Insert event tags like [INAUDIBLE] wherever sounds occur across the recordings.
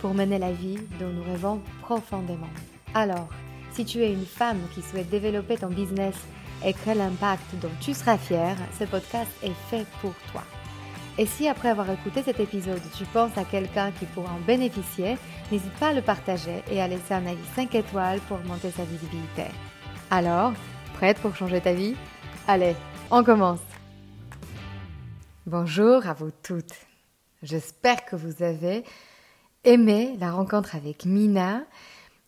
pour mener la vie dont nous rêvons profondément. Alors, si tu es une femme qui souhaite développer ton business et créer l'impact dont tu seras fière, ce podcast est fait pour toi. Et si après avoir écouté cet épisode, tu penses à quelqu'un qui pourra en bénéficier, n'hésite pas à le partager et à laisser un avis 5 étoiles pour augmenter sa visibilité. Alors, prête pour changer ta vie? Allez, on commence Bonjour à vous toutes. J'espère que vous avez aimé la rencontre avec Mina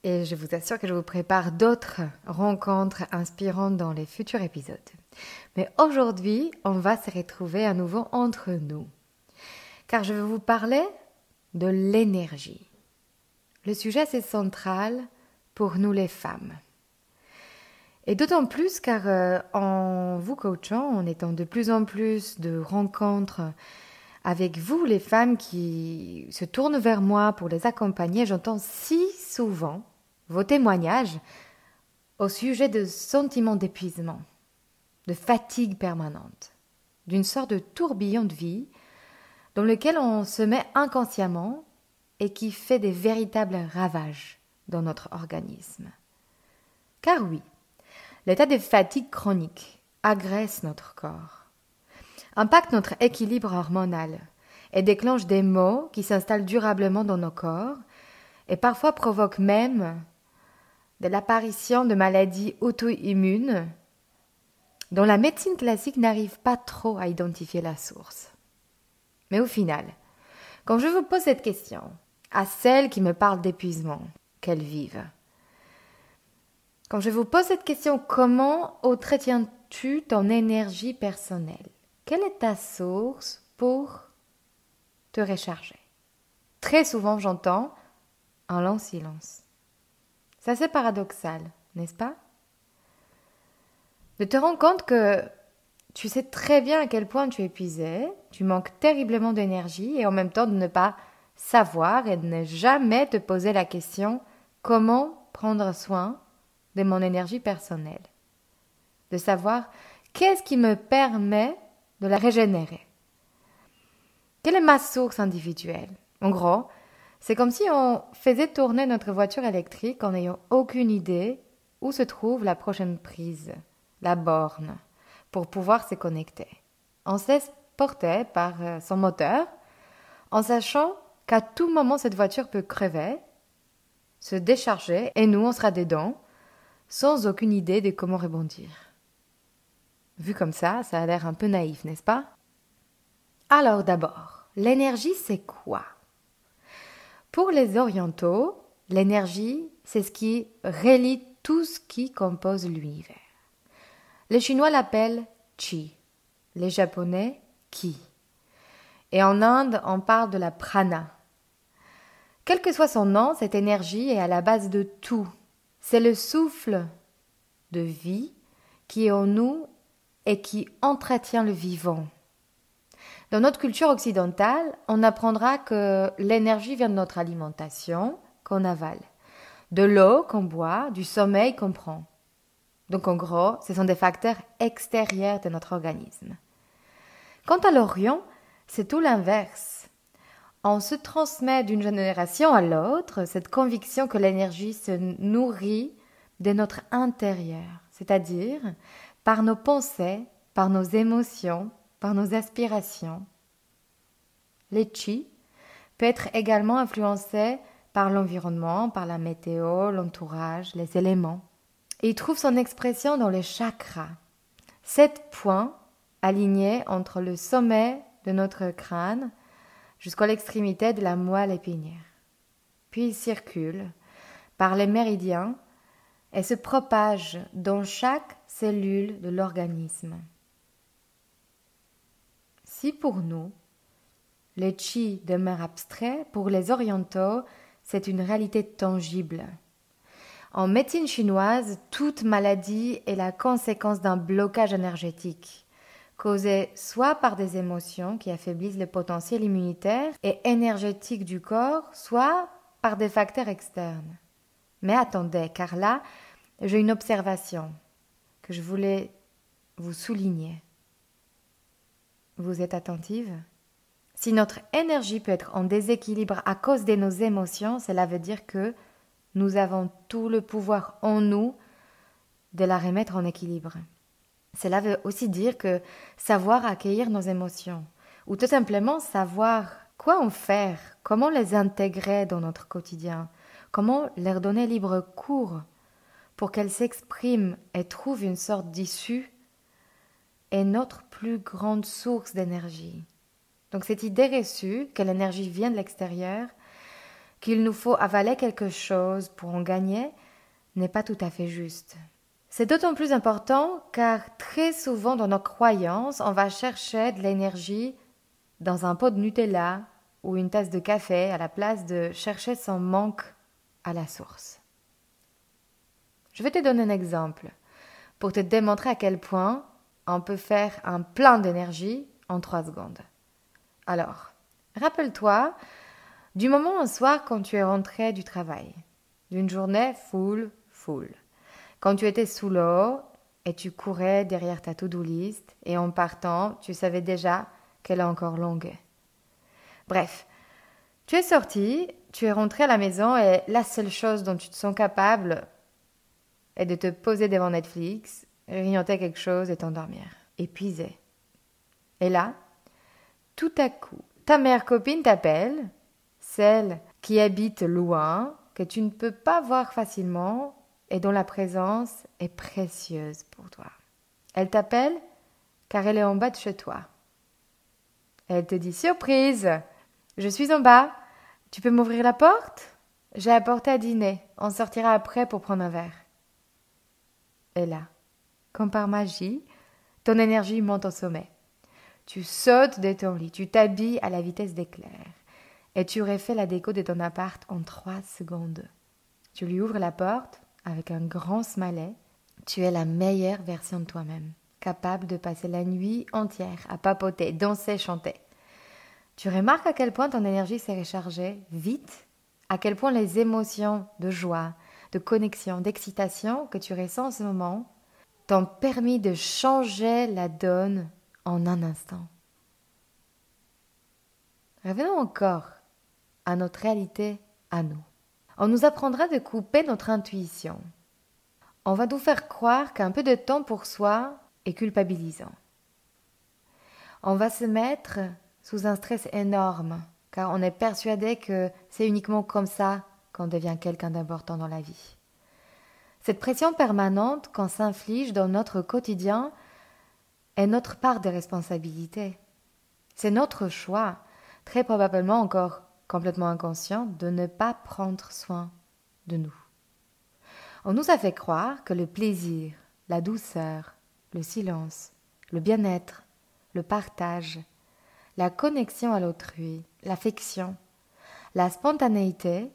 et je vous assure que je vous prépare d'autres rencontres inspirantes dans les futurs épisodes. Mais aujourd'hui, on va se retrouver à nouveau entre nous. Car je vais vous parler de l'énergie. Le sujet, c'est central pour nous les femmes. Et d'autant plus car euh, en vous coachant, en étant de plus en plus de rencontres avec vous, les femmes qui se tournent vers moi pour les accompagner, j'entends si souvent vos témoignages au sujet de sentiments d'épuisement, de fatigue permanente, d'une sorte de tourbillon de vie dans lequel on se met inconsciemment et qui fait des véritables ravages dans notre organisme. Car oui, l'état de fatigue chronique agresse notre corps, impacte notre équilibre hormonal et déclenche des maux qui s'installent durablement dans nos corps et parfois provoquent même de l'apparition de maladies auto-immunes dont la médecine classique n'arrive pas trop à identifier la source. Mais au final, quand je vous pose cette question, à celles qui me parlent d'épuisement, qu'elles vivent, quand je vous pose cette question, comment entretiens-tu ton énergie personnelle? Quelle est ta source pour te recharger? Très souvent, j'entends un long silence. C'est assez paradoxal, n'est-ce pas? De te rendre compte que tu sais très bien à quel point tu es épuisé, tu manques terriblement d'énergie et en même temps de ne pas savoir et de ne jamais te poser la question comment prendre soin de mon énergie personnelle? De savoir qu'est-ce qui me permet de la régénérer. Quelle est ma source individuelle? En gros, c'est comme si on faisait tourner notre voiture électrique en n'ayant aucune idée où se trouve la prochaine prise, la borne, pour pouvoir se connecter. On se laisse porter par euh, son moteur, en sachant qu'à tout moment cette voiture peut crever, se décharger, et nous on sera dedans, sans aucune idée de comment rebondir. Vu comme ça, ça a l'air un peu naïf, n'est-ce pas? Alors d'abord, l'énergie c'est quoi? Pour les orientaux, l'énergie, c'est ce qui relie tout ce qui compose l'univers. Les Chinois l'appellent Qi, les Japonais Ki. Et en Inde, on parle de la prana. Quel que soit son nom, cette énergie est à la base de tout. C'est le souffle de vie qui est en nous et qui entretient le vivant. Dans notre culture occidentale, on apprendra que l'énergie vient de notre alimentation qu'on avale, de l'eau qu'on boit, du sommeil qu'on prend. Donc en gros, ce sont des facteurs extérieurs de notre organisme. Quant à l'Orient, c'est tout l'inverse. On se transmet d'une génération à l'autre cette conviction que l'énergie se nourrit de notre intérieur, c'est-à-dire par nos pensées, par nos émotions, par nos aspirations. Le chi peut être également influencé par l'environnement, par la météo, l'entourage, les éléments. Et il trouve son expression dans les chakras, sept points alignés entre le sommet de notre crâne jusqu'à l'extrémité de la moelle épinière. Puis il circule par les méridiens et se propage dans chaque cellule de l'organisme. Si pour nous, le chi demeure abstrait, pour les orientaux, c'est une réalité tangible. En médecine chinoise, toute maladie est la conséquence d'un blocage énergétique, causé soit par des émotions qui affaiblissent le potentiel immunitaire et énergétique du corps, soit par des facteurs externes. Mais attendez, car là, j'ai une observation je voulais vous souligner. Vous êtes attentive? Si notre énergie peut être en déséquilibre à cause de nos émotions, cela veut dire que nous avons tout le pouvoir en nous de la remettre en équilibre. Cela veut aussi dire que savoir accueillir nos émotions, ou tout simplement savoir quoi en faire, comment les intégrer dans notre quotidien, comment leur donner libre cours pour qu'elles s'expriment et trouvent une sorte d'issue, est notre plus grande source d'énergie. Donc cette idée reçue que l'énergie vient de l'extérieur qu'il nous faut avaler quelque chose pour en gagner n'est pas tout à fait juste. C'est d'autant plus important car très souvent dans nos croyances, on va chercher de l'énergie dans un pot de Nutella ou une tasse de café à la place de chercher son manque à la source. Je vais te donner un exemple pour te démontrer à quel point on peut faire un plein d'énergie en trois secondes. Alors, rappelle-toi du moment au soir quand tu es rentré du travail, d'une journée full, full. Quand tu étais sous l'eau et tu courais derrière ta to-do list et en partant, tu savais déjà qu'elle est encore longue. Bref, tu es sorti, tu es rentré à la maison et la seule chose dont tu te sens capable est de te poser devant Netflix, grignoter quelque chose et t'endormir, épuisé. Et là, tout à coup, ta mère copine t'appelle celle qui habite loin, que tu ne peux pas voir facilement et dont la présence est précieuse pour toi. Elle t'appelle car elle est en bas de chez toi. Elle te dit Surprise Je suis en bas. Tu peux m'ouvrir la porte? J'ai apporté à dîner. On sortira après pour prendre un verre. Et là, comme par magie, ton énergie monte au sommet. Tu sautes de ton lit, tu t'habilles à la vitesse d'éclair et tu aurais fait la déco de ton appart en trois secondes. Tu lui ouvres la porte avec un grand smilet. Tu es la meilleure version de toi-même, capable de passer la nuit entière à papoter, danser, chanter. Tu remarques à quel point ton énergie s'est rechargée vite, à quel point les émotions de joie, de connexion, d'excitation que tu ressens en ce moment t'ont permis de changer la donne en un instant. Revenons encore à notre réalité à nous. On nous apprendra de couper notre intuition. On va nous faire croire qu'un peu de temps pour soi est culpabilisant. On va se mettre sous un stress énorme, car on est persuadé que c'est uniquement comme ça qu'on devient quelqu'un d'important dans la vie. Cette pression permanente qu'on s'inflige dans notre quotidien est notre part de responsabilité. C'est notre choix, très probablement encore complètement inconscient, de ne pas prendre soin de nous. On nous a fait croire que le plaisir, la douceur, le silence, le bien-être, le partage, la connexion à l'autrui, l'affection, la spontanéité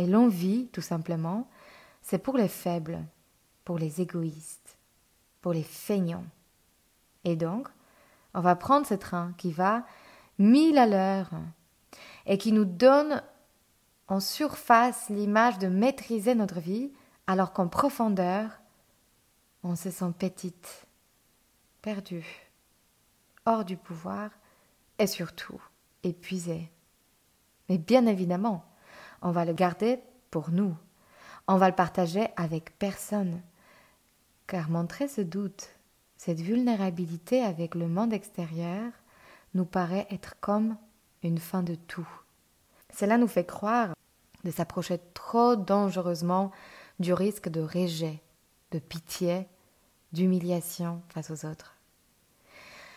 et l'envie, tout simplement, c'est pour les faibles, pour les égoïstes, pour les feignants. Et donc, on va prendre ce train qui va mille à l'heure, et qui nous donne en surface l'image de maîtriser notre vie, alors qu'en profondeur, on se sent petite, perdue, hors du pouvoir et surtout épuisée. Mais bien évidemment, on va le garder pour nous. On va le partager avec personne. Car montrer ce doute, cette vulnérabilité avec le monde extérieur, nous paraît être comme une fin de tout. Cela nous fait croire de s'approcher trop dangereusement du risque de rejet, de pitié, d'humiliation face aux autres.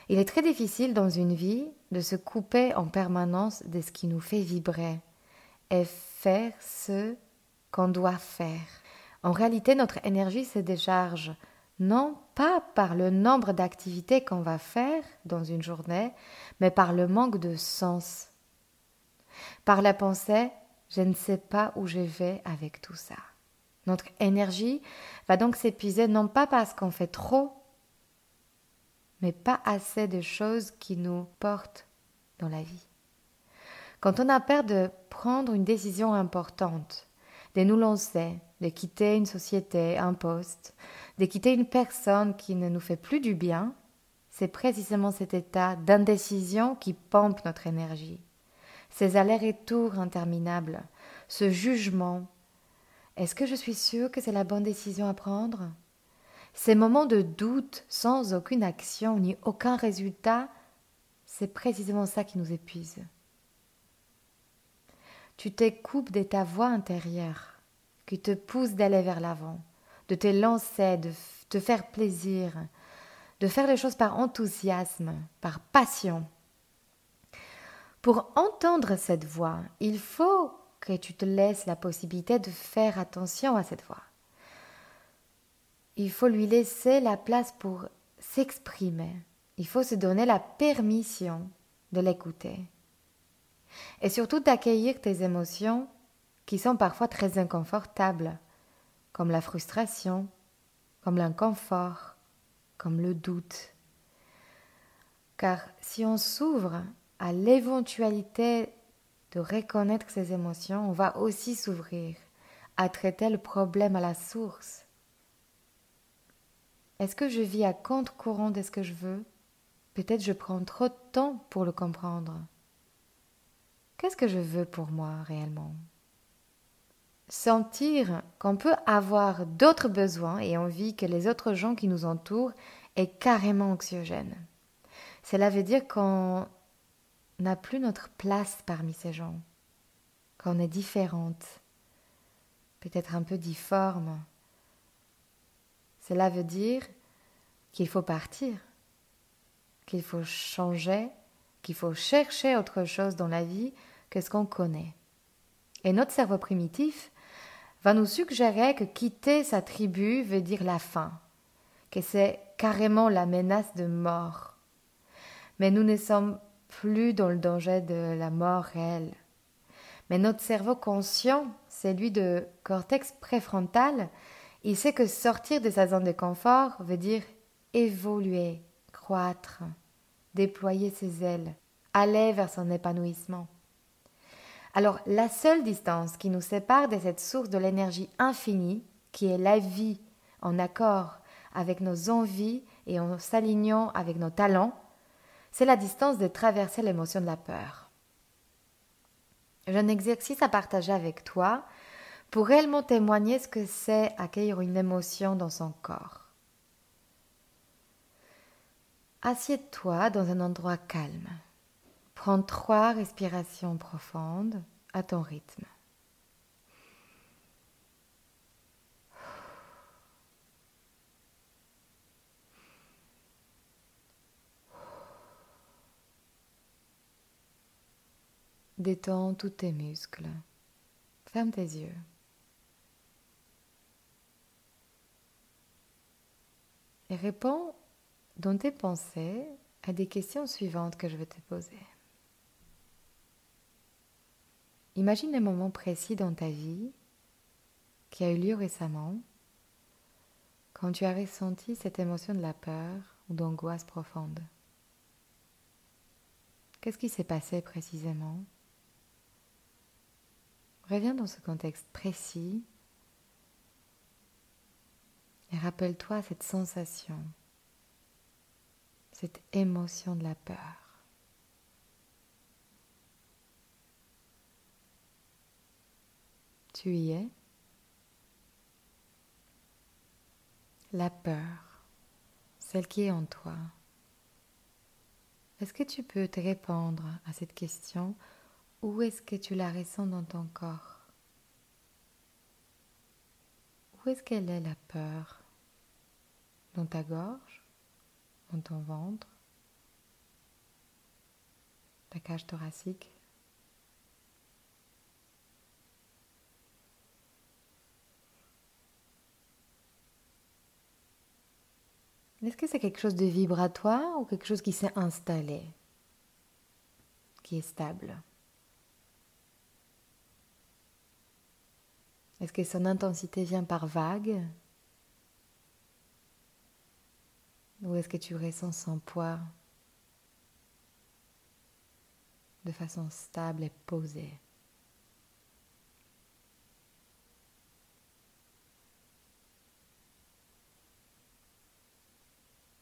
Il est très difficile dans une vie de se couper en permanence de ce qui nous fait vibrer et faire ce qu'on doit faire. En réalité, notre énergie se décharge non pas par le nombre d'activités qu'on va faire dans une journée, mais par le manque de sens. Par la pensée Je ne sais pas où je vais avec tout ça. Notre énergie va donc s'épuiser non pas parce qu'on fait trop, mais pas assez de choses qui nous portent dans la vie. Quand on a peur de prendre une décision importante, de nous lancer, de quitter une société, un poste, de quitter une personne qui ne nous fait plus du bien, c'est précisément cet état d'indécision qui pompe notre énergie. Ces allers-retours interminables, ce jugement. Est-ce que je suis sûre que c'est la bonne décision à prendre? Ces moments de doute sans aucune action ni aucun résultat, c'est précisément ça qui nous épuise. Tu t'écoupes de ta voix intérieure qui te pousse d'aller vers l'avant, de te lancer, de te faire plaisir, de faire les choses par enthousiasme, par passion. Pour entendre cette voix, il faut que tu te laisses la possibilité de faire attention à cette voix. Il faut lui laisser la place pour s'exprimer. Il faut se donner la permission de l'écouter. Et surtout d'accueillir tes émotions qui sont parfois très inconfortables, comme la frustration, comme l'inconfort, comme le doute. Car si on s'ouvre à l'éventualité de reconnaître ses émotions, on va aussi s'ouvrir à traiter le problème à la source. Est-ce que je vis à contre-courant de ce que je veux? Peut-être je prends trop de temps pour le comprendre. Qu'est-ce que je veux pour moi réellement? Sentir qu'on peut avoir d'autres besoins et envie que les autres gens qui nous entourent aient carrément anxiogène. Cela veut dire qu'on n'a plus notre place parmi ces gens, qu'on est différente, peut-être un peu difforme. Cela veut dire qu'il faut partir, qu'il faut changer, qu'il faut chercher autre chose dans la vie que ce qu'on connaît. Et notre cerveau primitif va nous suggérer que quitter sa tribu veut dire la fin, que c'est carrément la menace de mort. Mais nous ne sommes plus dans le danger de la mort réelle. Mais notre cerveau conscient, celui de cortex préfrontal, il sait que sortir de sa zone de confort veut dire évoluer, croître, déployer ses ailes, aller vers son épanouissement. Alors la seule distance qui nous sépare de cette source de l'énergie infinie, qui est la vie, en accord avec nos envies et en s'alignant avec nos talents, c'est la distance de traverser l'émotion de la peur. J'ai un exercice à partager avec toi pour réellement témoigner ce que c'est accueillir une émotion dans son corps. Assieds-toi dans un endroit calme. Prends trois respirations profondes à ton rythme. Détends tous tes muscles. Ferme tes yeux. Et réponds dans tes pensées à des questions suivantes que je vais te poser. Imagine un moment précis dans ta vie qui a eu lieu récemment, quand tu as ressenti cette émotion de la peur ou d'angoisse profonde. Qu'est-ce qui s'est passé précisément? Reviens dans ce contexte précis et rappelle-toi cette sensation, cette émotion de la peur. tu y es. La peur, celle qui est en toi. Est-ce que tu peux te répondre à cette question? Où est-ce que tu la ressens dans ton corps? Où est-ce qu'elle est la peur? Dans ta gorge? Dans ton ventre Ta cage thoracique. Est-ce que c'est quelque chose de vibratoire ou quelque chose qui s'est installé, qui est stable? Est-ce que son intensité vient par vague Ou est-ce que tu ressens son poids de façon stable et posée?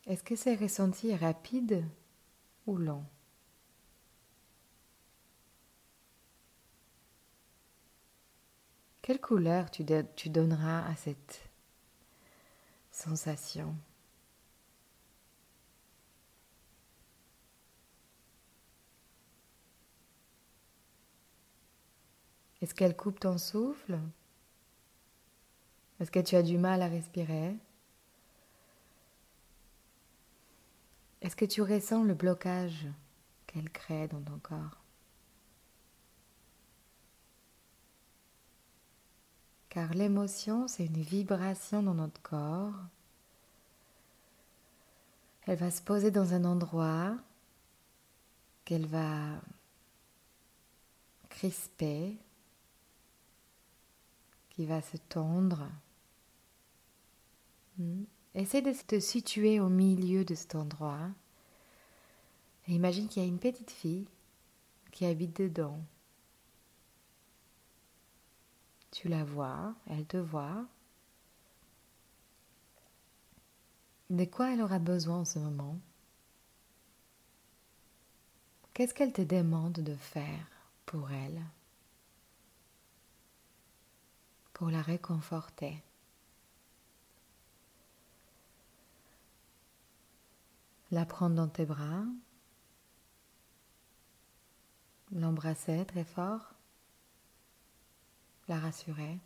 Est-ce que c'est ressenti rapide ou lent Quelle couleur tu, tu donneras à cette sensation? Est-ce qu'elle coupe ton souffle? Est-ce que tu as du mal à respirer? Est-ce que tu ressens le blocage qu'elle crée dans ton corps? Car l'émotion, c'est une vibration dans notre corps. Elle va se poser dans un endroit qu'elle va crisper, va se tendre. Hmm. De te situer au milieu de cet endroit. Et imagine qu'il y a une petite fille qui habite dedans. Tu la vois, elle te voit. De quoi elle aura besoin en ce moment? Qu'est-ce qu'elle te demande de faire pour elle? Pour la réconforter la prendre dans tes bras, l'embrasser très fort, la rassurer.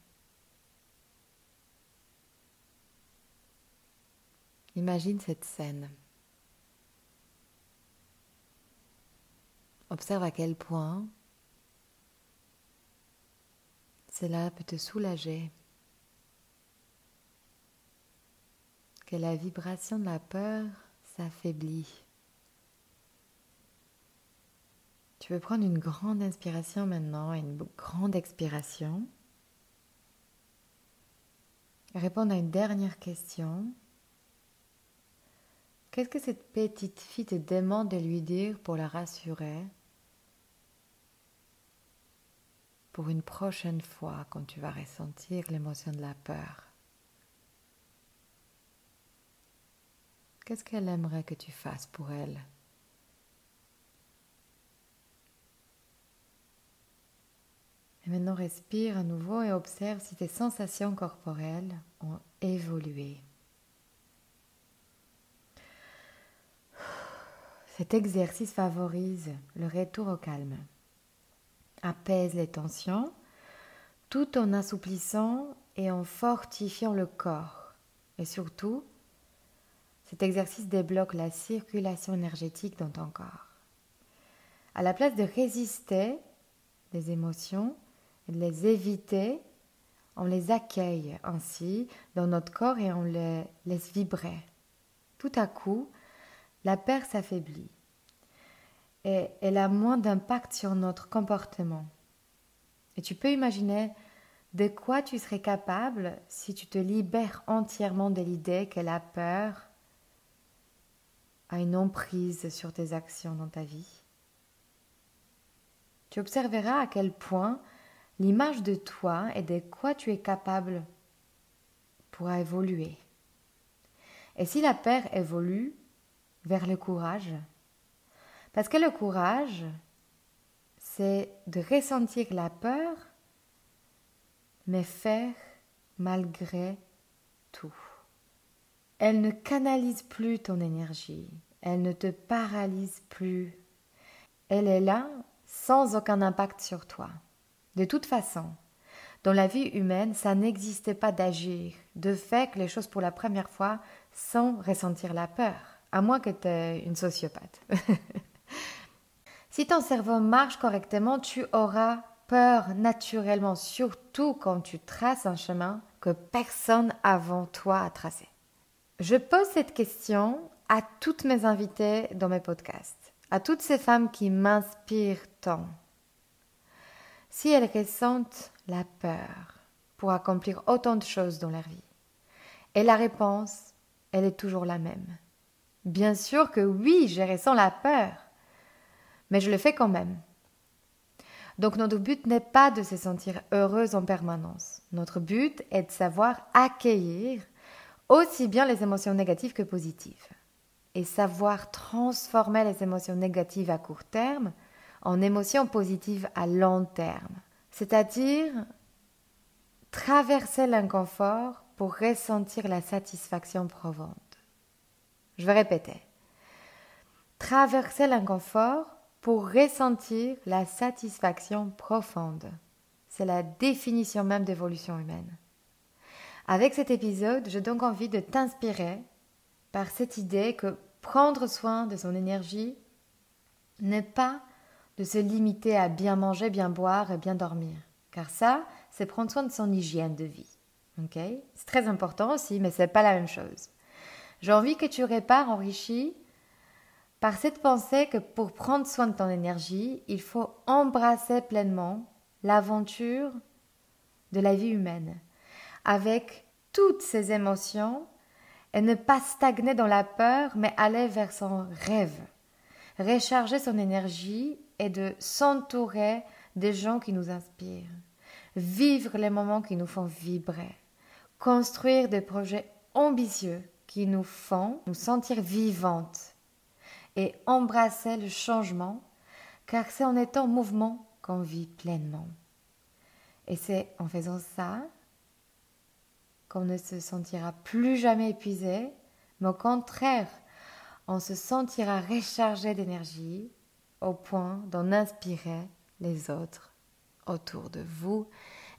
Imagine cette scène. Observe à quel point cela peut te soulager, que la vibration de la peur s'affaiblit. Tu peux prendre une grande inspiration maintenant et une grande expiration. Répondre à une dernière question. Qu'est-ce que cette petite fille te demande de lui dire pour la rassurer? Pour une prochaine fois quand tu vas ressentir l'émotion de la peur. Qu'est-ce qu'elle aimerait que tu fasses pour elle? Et maintenant respire à nouveau et observe si tes sensations corporelles ont évolué. Cet exercice favorise le retour au calme, apaise les tensions tout en assouplissant et en fortifiant le corps et surtout cet exercice débloque la circulation énergétique dans ton corps. À la place de résister des émotions et de les éviter, on les accueille ainsi dans notre corps et on les laisse vibrer. Tout à coup, la peur s'affaiblit et elle a moins d'impact sur notre comportement. Et tu peux imaginer de quoi tu serais capable si tu te libères entièrement de l'idée que la peur a une emprise sur tes actions dans ta vie. Tu observeras à quel point l'image de toi et de quoi tu es capable pourra évoluer. Et si la peur évolue vers le courage, parce que le courage, c'est de ressentir la peur, mais faire malgré tout. Elle ne canalise plus ton énergie, elle ne te paralyse plus. Elle est là sans aucun impact sur toi. De toute façon, dans la vie humaine, ça n'existe pas d'agir, de faire les choses pour la première fois sans ressentir la peur, à moins que tu aies une sociopathe. [LAUGHS] si ton cerveau marche correctement, tu auras peur naturellement, surtout quand tu traces un chemin que personne avant toi a tracé. Je pose cette question à toutes mes invitées dans mes podcasts, à toutes ces femmes qui m'inspirent tant. Si elles ressentent la peur pour accomplir autant de choses dans leur vie Et la réponse, elle est toujours la même. Bien sûr que oui, je ressens la peur, mais je le fais quand même. Donc notre but n'est pas de se sentir heureuse en permanence. Notre but est de savoir accueillir aussi bien les émotions négatives que positives et savoir transformer les émotions négatives à court terme en émotions positives à long terme. C'est-à-dire traverser l'inconfort pour ressentir la satisfaction profonde. Je vais répéter. Traverser l'inconfort pour ressentir la satisfaction profonde. C'est la définition même d'évolution humaine. Avec cet épisode, j'ai donc envie de t'inspirer par cette idée que prendre soin de son énergie n'est pas de se limiter à bien manger, bien boire et bien dormir. Car ça, c'est prendre soin de son hygiène de vie. c'est très important aussi, mais ce n'est pas la même chose. J'ai envie que tu répares enrichi par cette pensée que pour prendre soin de ton énergie, il faut embrasser pleinement l'aventure de la vie humaine, avec toutes ses émotions, et ne pas stagner dans la peur, mais aller vers son rêve, recharger son énergie et de s'entourer des gens qui nous inspirent, vivre les moments qui nous font vibrer, construire des projets ambitieux qui nous font nous sentir vivantes et embrasser le changement, car c'est en étant en mouvement qu'on vit pleinement. Et c'est en faisant ça qu'on ne se sentira plus jamais épuisé, mais au contraire, on se sentira rechargé d'énergie au point d'en inspirer les autres autour de vous.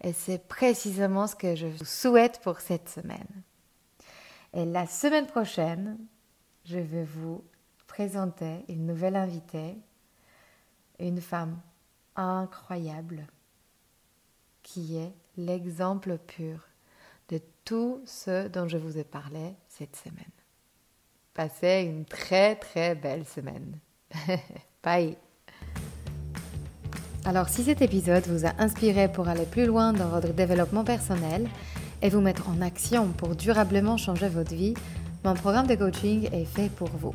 Et c'est précisément ce que je vous souhaite pour cette semaine. Et la semaine prochaine, je vais vous présenter une nouvelle invitée, une femme incroyable qui est l'exemple pur de tout ce dont je vous ai parlé cette semaine. Passez une très très belle semaine. [LAUGHS] Bye. Alors si cet épisode vous a inspiré pour aller plus loin dans votre développement personnel et vous mettre en action pour durablement changer votre vie, mon programme de coaching est fait pour vous.